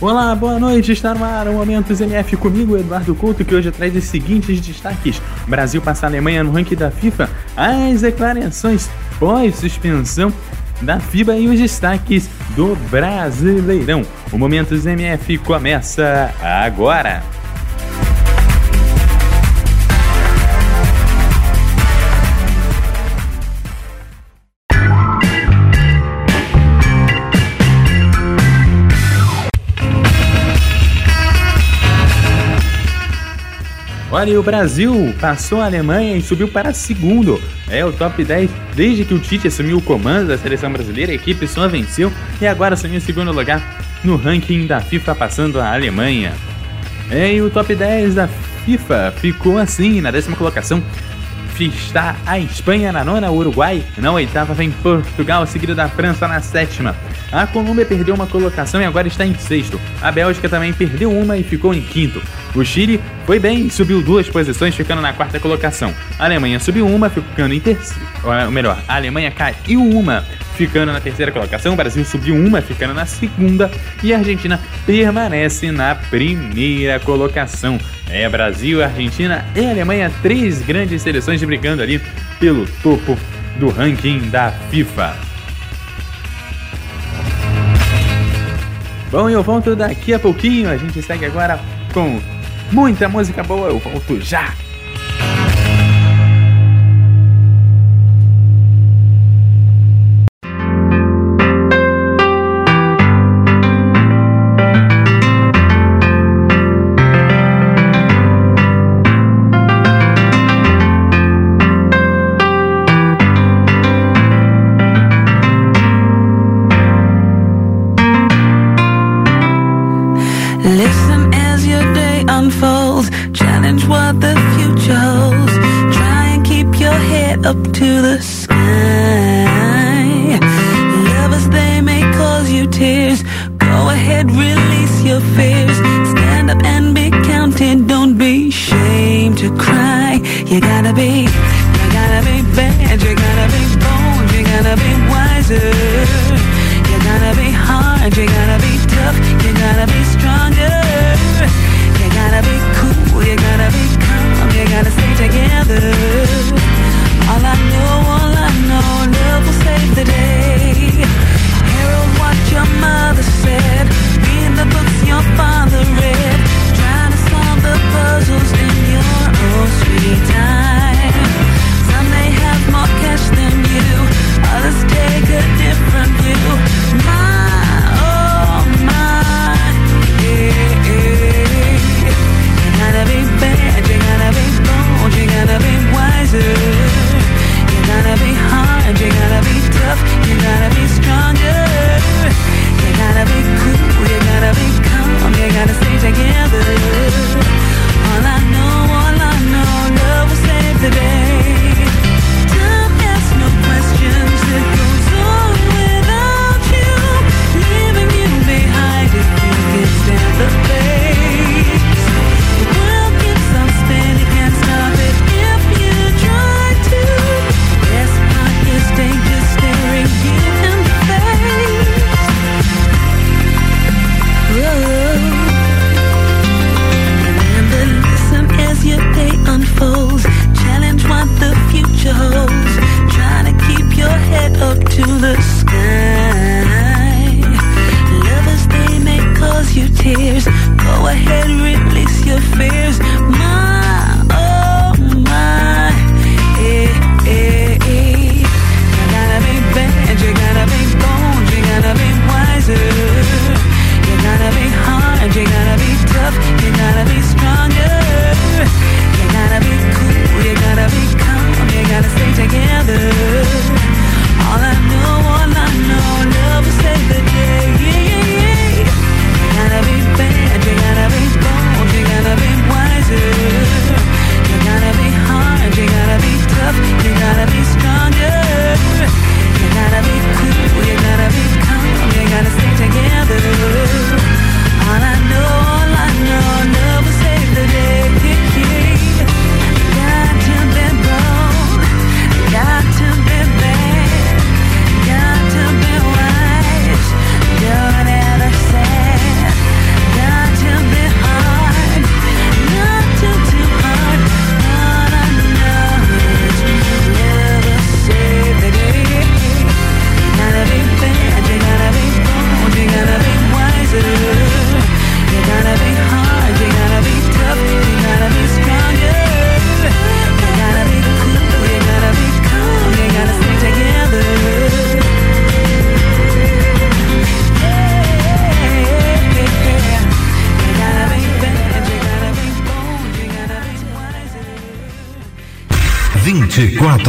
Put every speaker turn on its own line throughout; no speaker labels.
Olá, boa noite, está no ar o Momentos MF comigo, Eduardo Couto, que hoje traz os seguintes destaques. Brasil passa a Alemanha no ranking da FIFA, as declarações pós-suspensão da FIBA e os destaques do Brasileirão. O Momentos MF começa agora. Olha, o Brasil passou a Alemanha e subiu para segundo. É o top 10 desde que o Tite assumiu o comando da seleção brasileira. A equipe só venceu e agora assumiu o segundo lugar no ranking da FIFA, passando a Alemanha. É, e o top 10 da FIFA ficou assim, na décima colocação está a Espanha na nona, o Uruguai na oitava vem Portugal, seguido da França na sétima. A Colômbia perdeu uma colocação e agora está em sexto. A Bélgica também perdeu uma e ficou em quinto. O Chile foi bem subiu duas posições, ficando na quarta colocação. A Alemanha subiu uma, ficando em terceiro. Ou melhor, a Alemanha caiu uma, ficando na terceira colocação. O Brasil subiu uma, ficando na segunda. E a Argentina permanece na primeira colocação. É Brasil, Argentina e Alemanha, três grandes seleções brigando ali pelo topo do ranking da FIFA. Bom, eu volto daqui a pouquinho. A gente segue agora com muita música boa. Eu volto já.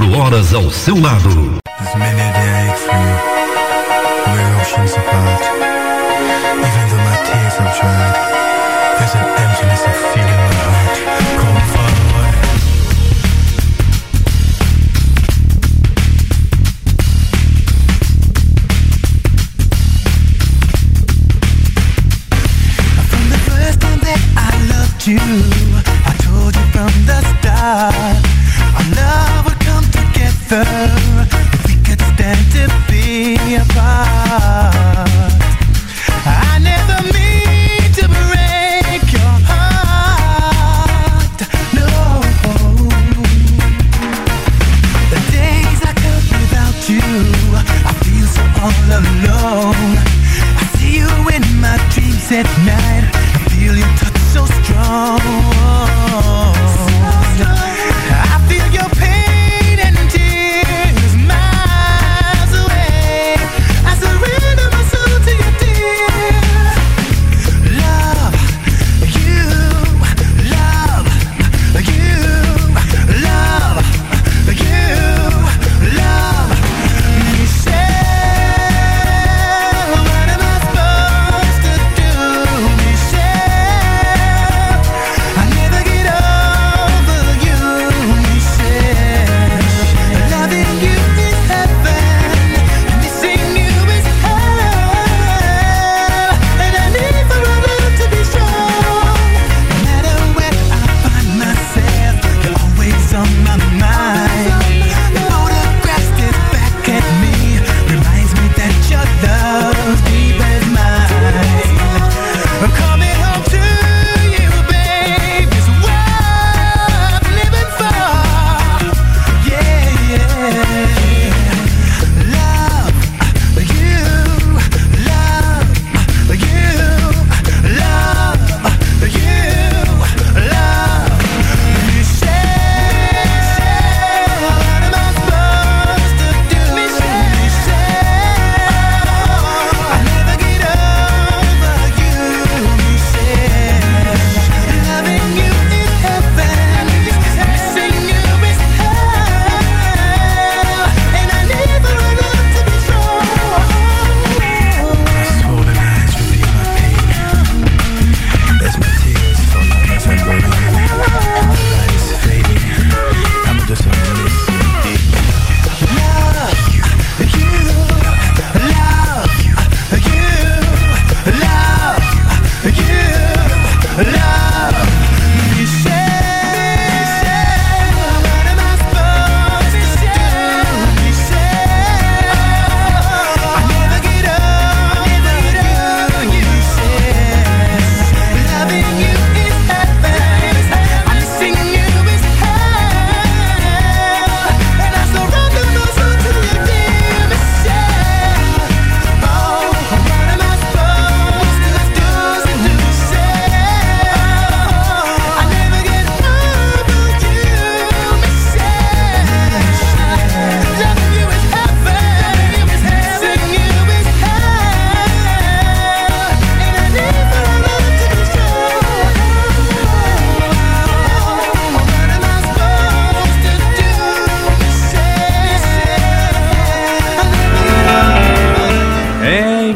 24 horas ao seu lado. Even though my tears have dried, there's an emptiness
of feeling.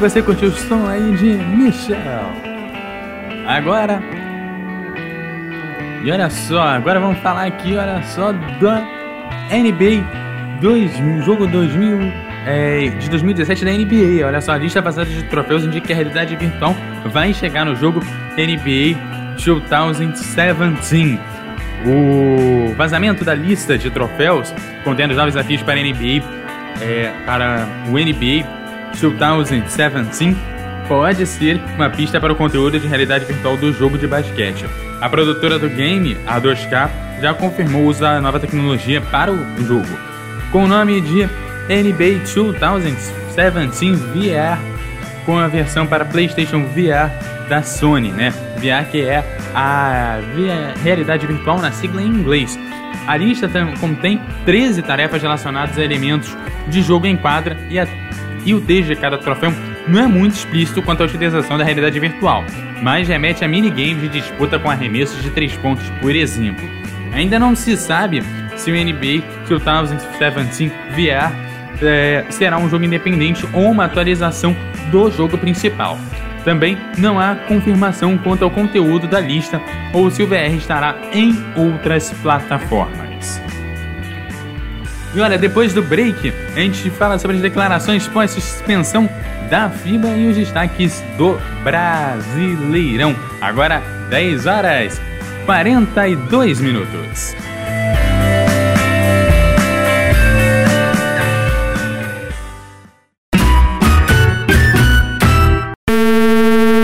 você curtiu o som aí de Michel. Agora. E olha só, agora vamos falar aqui, olha só, da NBA 2000, jogo 2000, é, de 2017 da NBA. Olha só, a lista passada de troféus indica que a realidade virtual vai chegar no jogo NBA 2017. O vazamento da lista de troféus contendo os novos desafios para a NBA, é, para o NBA 2017 pode ser uma pista para o conteúdo de realidade virtual do jogo de basquete. A produtora do game, a 2K, já confirmou usar a nova tecnologia para o jogo, com o nome de NBA 2017 VR, com a versão para PlayStation VR da Sony, né? VR que é a realidade virtual na sigla em inglês. A lista contém 13 tarefas relacionadas a elementos de jogo em quadra e a e o texto cada troféu não é muito explícito quanto à utilização da realidade virtual, mas remete a minigames de disputa com arremessos de três pontos, por exemplo. Ainda não se sabe
se o NBA 2017 VR é, será um jogo independente ou uma atualização do jogo principal. Também não há confirmação quanto ao conteúdo da lista ou se o VR estará em outras plataformas. E olha, depois do break, a gente fala sobre as declarações pós-suspensão da FIBA e os destaques do Brasileirão. Agora, 10 horas 42 minutos.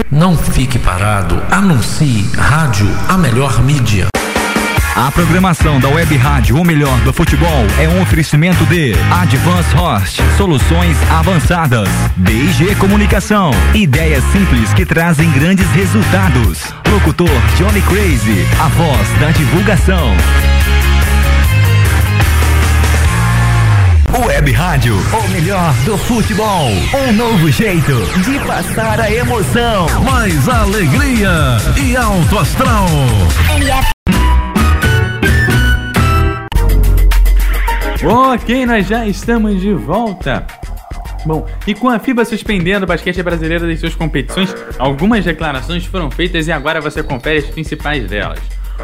Não fique parado. Anuncie Rádio a melhor mídia. A programação da Web Rádio O Melhor do Futebol é um oferecimento de Advance Host, soluções avançadas, DG Comunicação, ideias simples que trazem grandes resultados. Locutor Johnny Crazy, a voz da divulgação. Web Rádio, o melhor do futebol. Um novo jeito de passar a emoção. Mais alegria e alto astral.
Ok, nós já estamos de volta. Bom, e com a FIBA suspendendo o basquete brasileiro das suas competições, algumas declarações foram feitas e agora você confere as principais delas.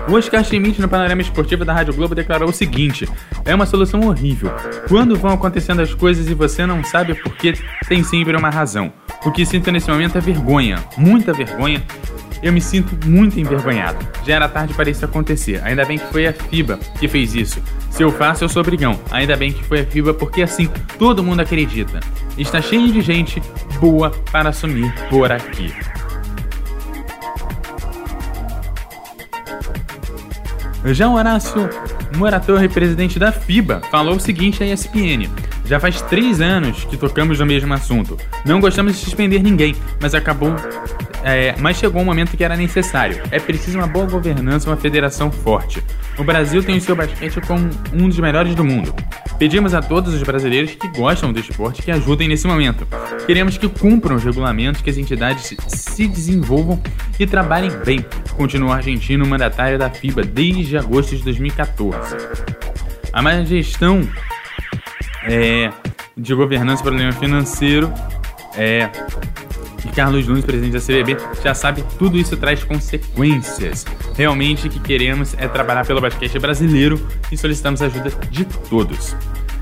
O Oscar Schmidt, no panorama esportivo da Rádio Globo, declarou o seguinte: É uma solução horrível. Quando vão acontecendo as coisas e você não sabe por que, tem sempre uma razão. O que sinto nesse momento é vergonha, muita vergonha, eu me sinto muito envergonhado. Já era tarde para isso acontecer. Ainda bem que foi a FIBA que fez isso. Se eu faço, eu sou brigão. Ainda bem que foi a FIBA porque assim todo mundo acredita. Está cheio de gente boa para assumir por aqui. Já Horácio Moratorre, presidente da FIBA, falou o seguinte à ESPN: Já faz três anos que tocamos no mesmo assunto. Não gostamos de suspender ninguém, mas acabou. É, mas chegou um momento que era necessário. É preciso uma boa governança, uma federação forte. O Brasil tem o seu basquete como um dos melhores do mundo. Pedimos a todos os brasileiros que gostam do esporte que ajudem nesse momento. Queremos que cumpram os regulamentos, que as entidades se desenvolvam e trabalhem bem. Continua o argentino mandatário da FIBA desde agosto de 2014. A má gestão é, de governança e problema financeiro é, e Carlos Nunes, presidente da CBB, já sabe tudo isso traz consequências. Realmente o que queremos é trabalhar pelo basquete brasileiro e solicitamos a ajuda de todos.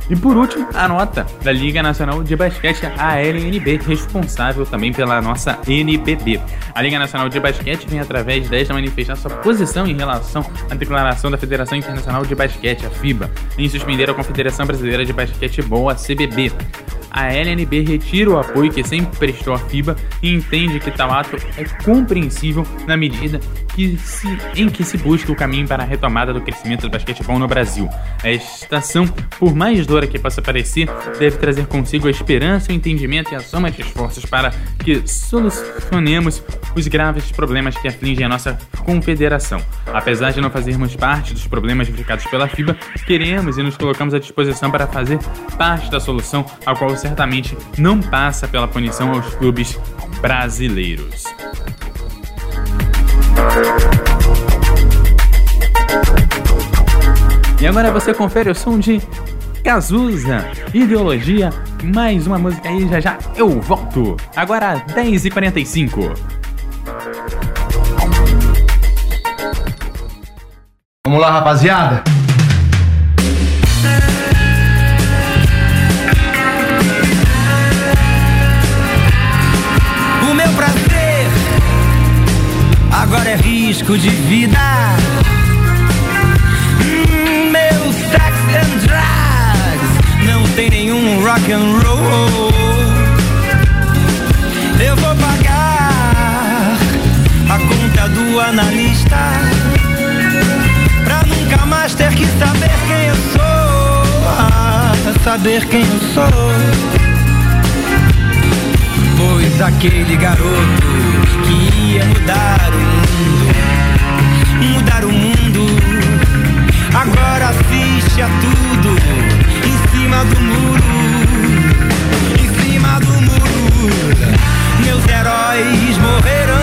E por último, a nota da Liga Nacional de Basquete, a LNB, responsável também pela nossa NBB. A Liga Nacional de Basquete vem através desta manifestar sua posição em relação à declaração da Federação Internacional de Basquete, a FIBA, em suspender a Confederação Brasileira de Basquetebol, a CBB a LNB retira o apoio que sempre prestou à FIBA e entende que tal ato é compreensível na medida que se, em que se busca o caminho para a retomada do crescimento do basquetebol no Brasil. A estação, por mais dura que possa parecer, deve trazer consigo a esperança, o entendimento e a soma de esforços para que solucionemos os graves problemas que afligem a nossa confederação. Apesar de não fazermos parte dos problemas verificados pela FIBA, queremos e nos colocamos à disposição para fazer parte da solução, a qual certamente não passa pela punição aos clubes brasileiros. E agora você confere o som de Cazuza, Ideologia, mais uma música aí, já já eu volto. Agora 10h45.
Vamos lá, rapaziada.
Risco de vida. Hum, meu sex and drugs não tem nenhum rock and roll. Eu vou pagar a conta do analista pra nunca mais ter que saber quem eu sou. Ah, saber quem eu sou. Aquele garoto que ia mudar o mundo, mudar o mundo. Agora assiste a tudo em cima do muro, em cima do muro. Meus heróis morreram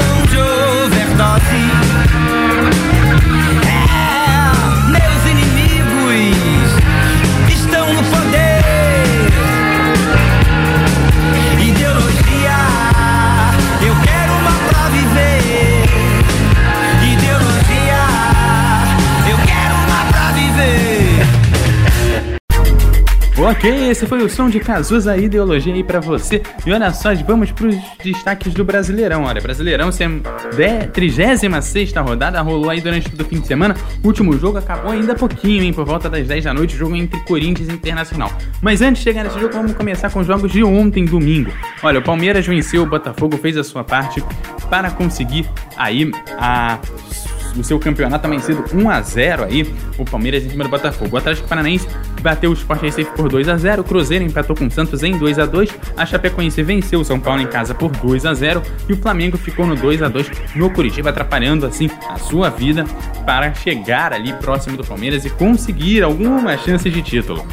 Ok, esse foi o som de Cazuza Ideologia aí pra você. E olha só, vamos pros destaques do Brasileirão. Olha, Brasileirão, 36 rodada, rolou aí durante todo o fim de semana. O último jogo acabou ainda pouquinho, hein? Por volta das 10 da noite, jogo entre Corinthians e Internacional. Mas antes de chegar nesse jogo, vamos começar com os jogos de ontem, domingo. Olha, o Palmeiras venceu, o Botafogo fez a sua parte para conseguir aí a o seu campeonato amanhecido 1 a 0 aí, o Palmeiras em cima do Botafogo. O Atlético Paranaense bateu o Sport Recife por 2 a 0 o Cruzeiro empatou com o Santos em 2 a 2 a Chapecoense venceu o São Paulo em casa por 2 a 0 e o Flamengo ficou no 2 a 2 no Curitiba, atrapalhando assim a sua vida para chegar ali próximo do Palmeiras e conseguir alguma chance de título.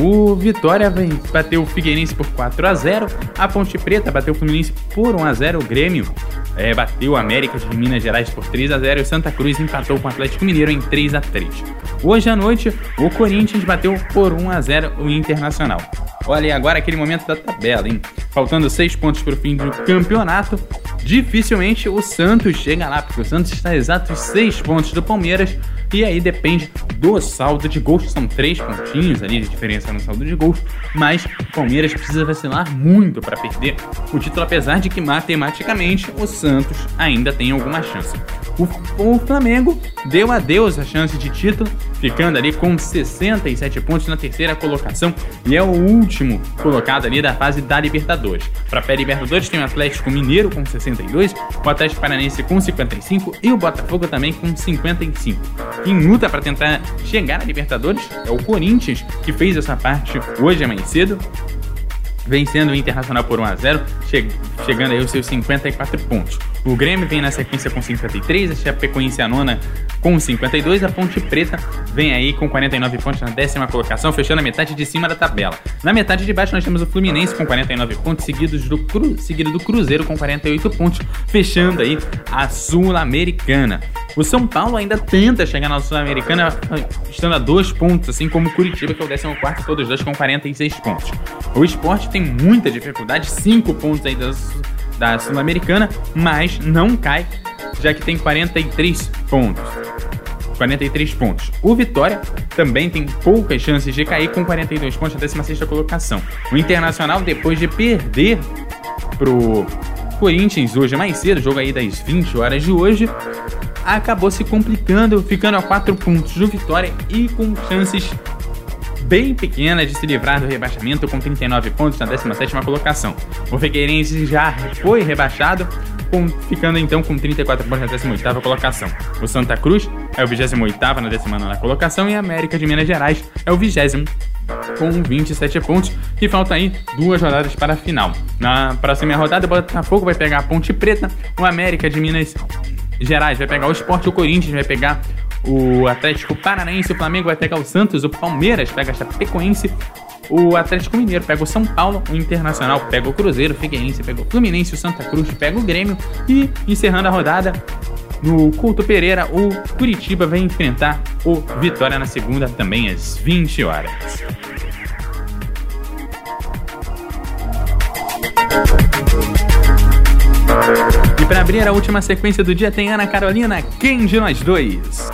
O Vitória bateu o Figueirense por 4 a 0 a Ponte Preta bateu o Fluminense por 1 a 0 o Grêmio é, bateu o América de Minas Gerais por 3 a 0 e o Santa Cruz empatou com o Atlético Mineiro em 3 a 3 Hoje à noite, o Corinthians bateu por 1 a 0 o Internacional. Olha, agora aquele momento da tabela, hein? Faltando 6 pontos para o fim do campeonato, dificilmente o Santos chega lá, porque o Santos está a exatos 6 pontos do Palmeiras e aí depende do saldo de gols, são três pontinhos ali de diferença no saldo de gols, mas o Palmeiras precisa vacilar muito para perder o título, apesar de que matematicamente o Santos ainda tem alguma chance. O, o Flamengo deu adeus à chance de título, ficando ali com 67 pontos na terceira colocação e é o último colocado ali da fase da Libertadores. Para a pré-Libertadores tem o Atlético Mineiro com 62, o Atlético Paranense com 55 e o Botafogo também com 55. Quem luta para tentar chegar na Libertadores é o Corinthians, que fez essa parte hoje amanhã cedo vencendo o Internacional por 1 a 0 che chegando aí aos seus 54 pontos. O Grêmio vem na sequência com 53, a Chapecoense a nona com 52, a Ponte Preta vem aí com 49 pontos na décima colocação, fechando a metade de cima da tabela. Na metade de baixo nós temos o Fluminense com 49 pontos, seguidos do seguido do Cruzeiro com 48 pontos, fechando aí a Sul-Americana. O São Paulo ainda tenta chegar na Sul-Americana, estando a dois pontos, assim como o Curitiba, que é o 14, todos dois com 46 pontos. O esporte tem muita dificuldade, 5 pontos aí da, Sul-Americana, mas não cai, já que tem 43 pontos. 43 pontos. O Vitória também tem poucas chances de cair com 42 pontos na 16 colocação. O Internacional, depois de perder pro Corinthians hoje mais cedo, jogo aí das 20 horas de hoje, acabou se complicando, ficando a 4 pontos do Vitória e com chances bem pequenas de se livrar do rebaixamento com 39 pontos na 17ª colocação. O Figueirense já foi rebaixado, com, ficando então com 34 pontos na 18ª colocação. O Santa Cruz é o 28º na 19ª colocação e a América de Minas Gerais é o 20 com 27 pontos e falta aí duas rodadas para a final. Na próxima rodada, o Botafogo vai pegar a Ponte Preta, o América de Minas Gerais vai pegar o Sport, o Corinthians vai pegar o Atlético Paranaense, o Flamengo vai pegar o Santos, o Palmeiras pega a Chapecoense, o Atlético Mineiro pega o São Paulo, o Internacional pega o Cruzeiro, o Figueirense pega o Fluminense, o Santa Cruz pega o Grêmio e encerrando a rodada no Couto Pereira, o Curitiba vai enfrentar o Vitória na segunda também às 20 horas. E para abrir a última sequência do dia tem Ana Carolina, quem de nós dois?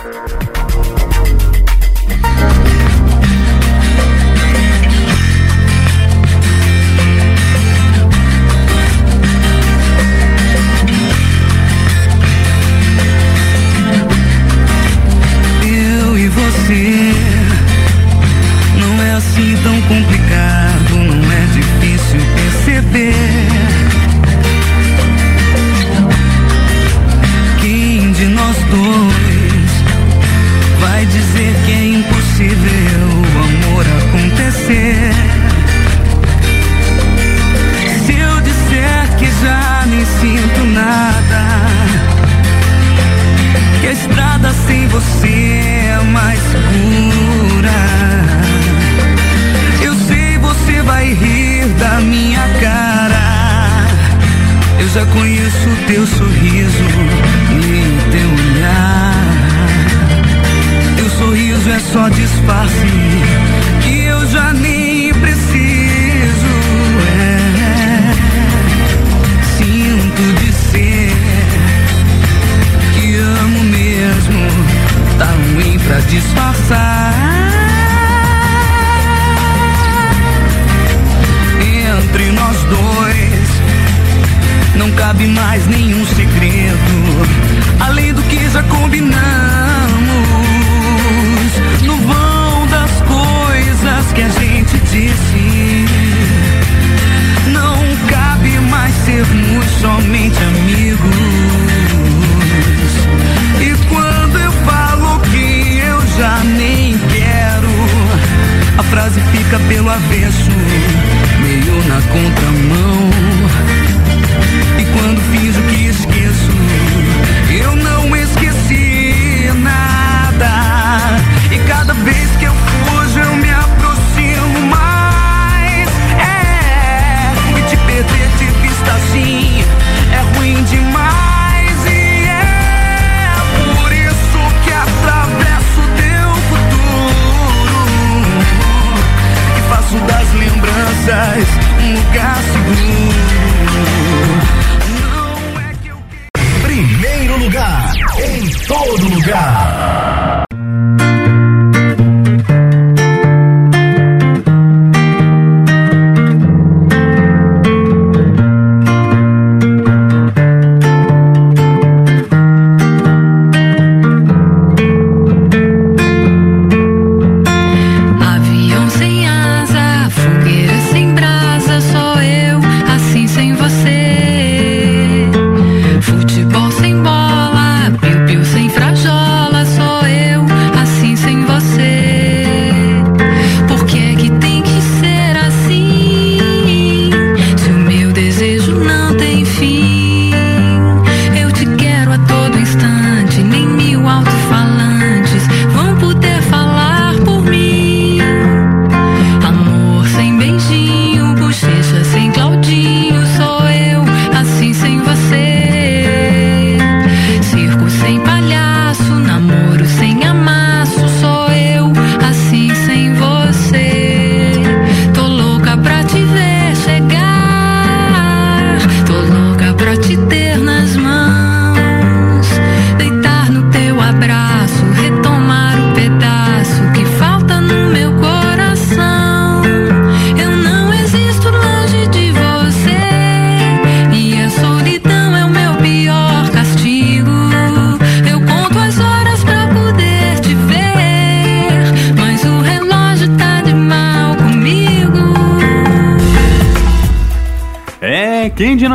Só frase fica pelo avesso, meio na contramão. E quando fiz o que esqueço, eu não esqueci nada. E cada vez que eu fujo, lembranças um lugar seguro. Não é que eu
Primeiro lugar, em todo lugar.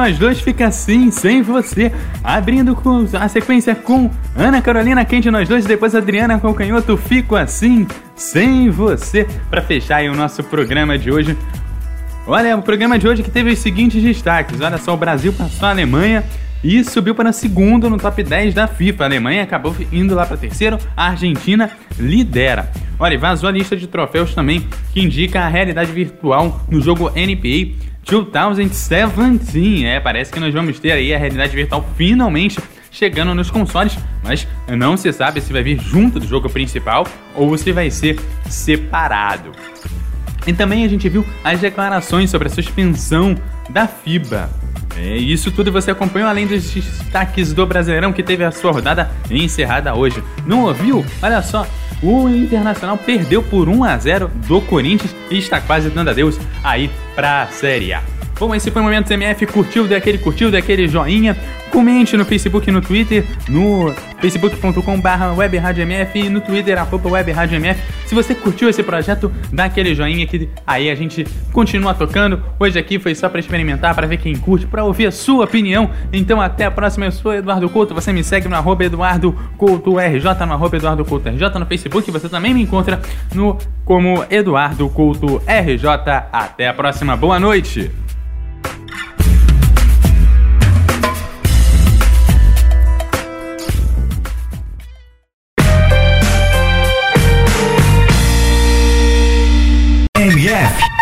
Nós dois fica assim, sem você? Abrindo com a sequência com Ana Carolina, quem de nós dois? Depois Adriana com o canhoto, fico assim, sem você. Pra fechar aí o nosso programa de hoje. Olha, o programa de hoje que teve os seguintes destaques. Olha só, o Brasil passou a Alemanha e subiu para segundo no top 10 da FIFA. A Alemanha acabou indo lá para terceiro, a Argentina lidera. Olha, vazou a lista de troféus também, que indica a realidade virtual no jogo NBA 2017. É, parece que nós vamos ter aí a realidade virtual finalmente chegando nos consoles, mas não se sabe se vai vir junto do jogo principal ou se vai ser separado. E também a gente viu as declarações sobre a suspensão da FIBA. É isso tudo você acompanhou além dos destaques do Brasileirão que teve a sua rodada encerrada hoje. Não ouviu? Olha só, o Internacional perdeu por 1 a 0 do Corinthians e está quase dando adeus aí para a Série A. Bom, esse foi o Momento MF. Curtiu, dê aquele curtiu, dê aquele joinha. Comente no Facebook e no Twitter, no facebook.com.br webradiomf e no Twitter, arroba webradiomf. Se você curtiu esse projeto, dá aquele joinha que aí a gente continua tocando. Hoje aqui foi só para experimentar, para ver quem curte, para ouvir a sua opinião. Então até a próxima, eu sou Eduardo Couto. Você me segue no arroba Eduardo Couto RJ, no arroba Eduardo Couto RJ no Facebook. Você também me encontra no como Eduardo Couto RJ. Até a próxima, boa noite!
MF